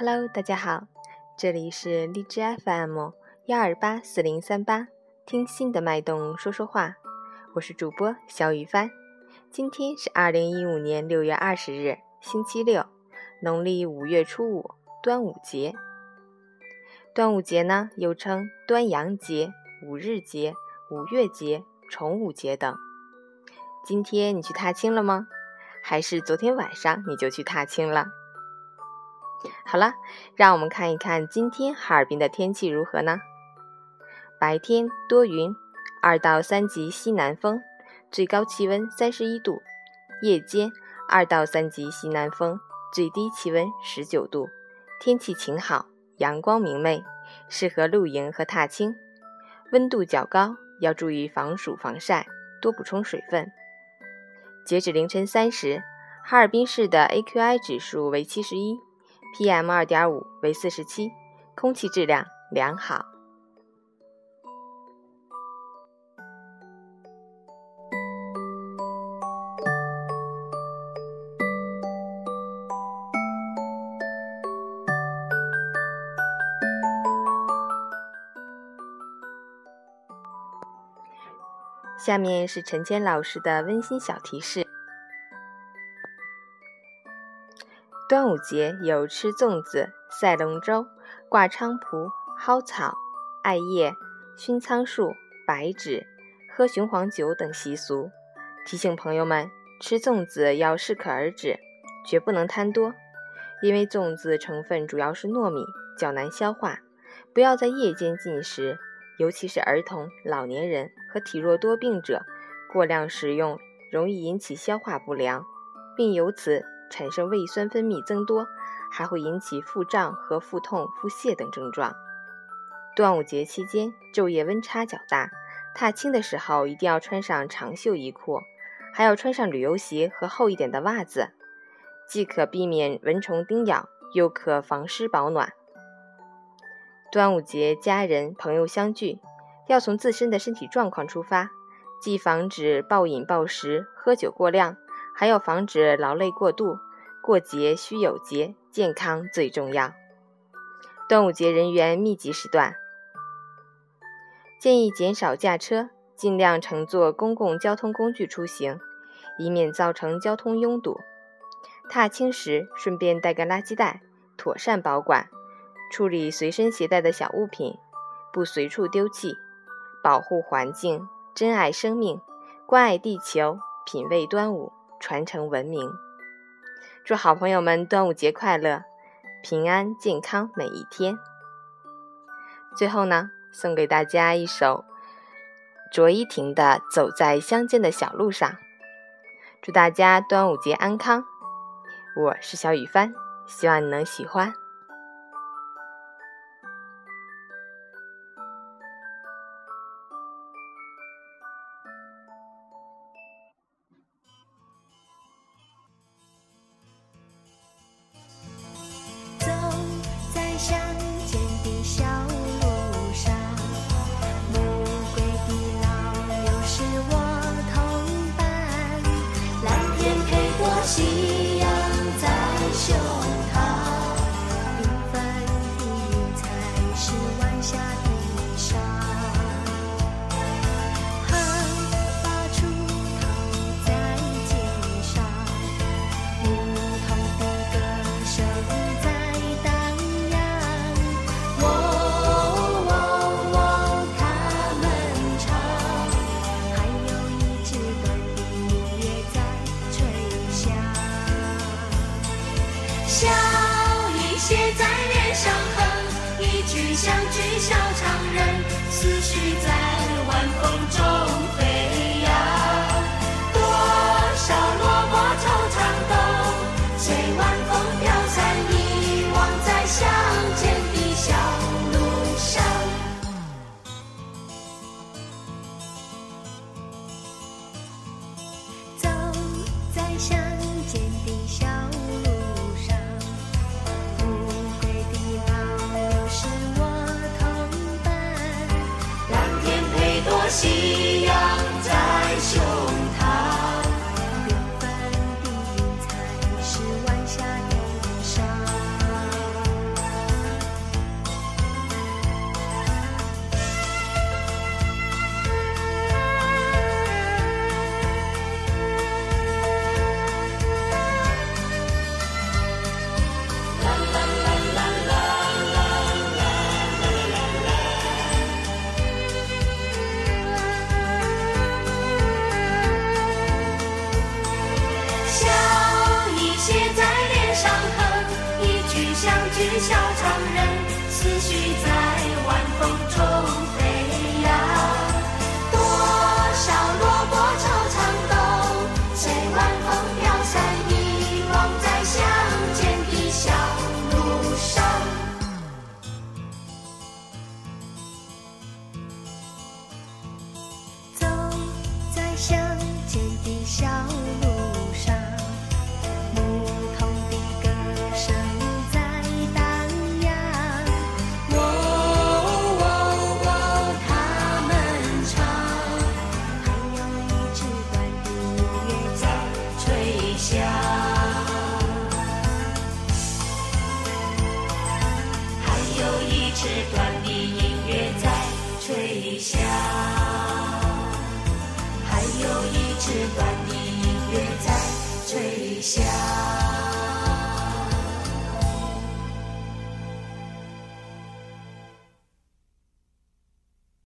Hello，大家好，这里是荔枝 FM 幺二八四零三八，听心的脉动说说话，我是主播小雨帆。今天是二零一五年六月二十日，星期六，农历五月初五，端午节。端午节呢，又称端阳节、五日节、五月节、重五节等。今天你去踏青了吗？还是昨天晚上你就去踏青了？好了，让我们看一看今天哈尔滨的天气如何呢？白天多云，二到三级西南风，最高气温三十一度；夜间二到三级西南风，最低气温十九度。天气晴好，阳光明媚，适合露营和踏青。温度较高，要注意防暑防晒，多补充水分。截止凌晨三时，哈尔滨市的 AQI 指数为七十一。PM 二点五为四十七，空气质量良好。下面是陈坚老师的温馨小提示。端午节有吃粽子、赛龙舟、挂菖蒲、蒿草、艾叶、熏苍术、白芷、喝雄黄酒等习俗。提醒朋友们，吃粽子要适可而止，绝不能贪多，因为粽子成分主要是糯米，较难消化。不要在夜间进食，尤其是儿童、老年人和体弱多病者，过量食用容易引起消化不良，并由此。产生胃酸分泌增多，还会引起腹胀和腹痛、腹泻等症状。端午节期间昼夜温差较大，踏青的时候一定要穿上长袖衣裤，还要穿上旅游鞋和厚一点的袜子，既可避免蚊虫叮咬，又可防湿保暖。端午节家人朋友相聚，要从自身的身体状况出发，既防止暴饮暴食、喝酒过量。还要防止劳累过度，过节需有节，健康最重要。端午节人员密集时段，建议减少驾车，尽量乘坐公共交通工具出行，以免造成交通拥堵。踏青时顺便带个垃圾袋，妥善保管，处理随身携带的小物品，不随处丢弃，保护环境，珍爱生命，关爱地球，品味端午。传承文明，祝好朋友们端午节快乐，平安健康每一天。最后呢，送给大家一首卓依婷的《走在乡间的小路上》，祝大家端午节安康。我是小雨帆，希望你能喜欢。心。相聚笑常人思绪在晚风中。see. 小长人，思绪在晚风中。吹响，还有一支短笛隐约在吹响。还有一支短笛隐约在吹响。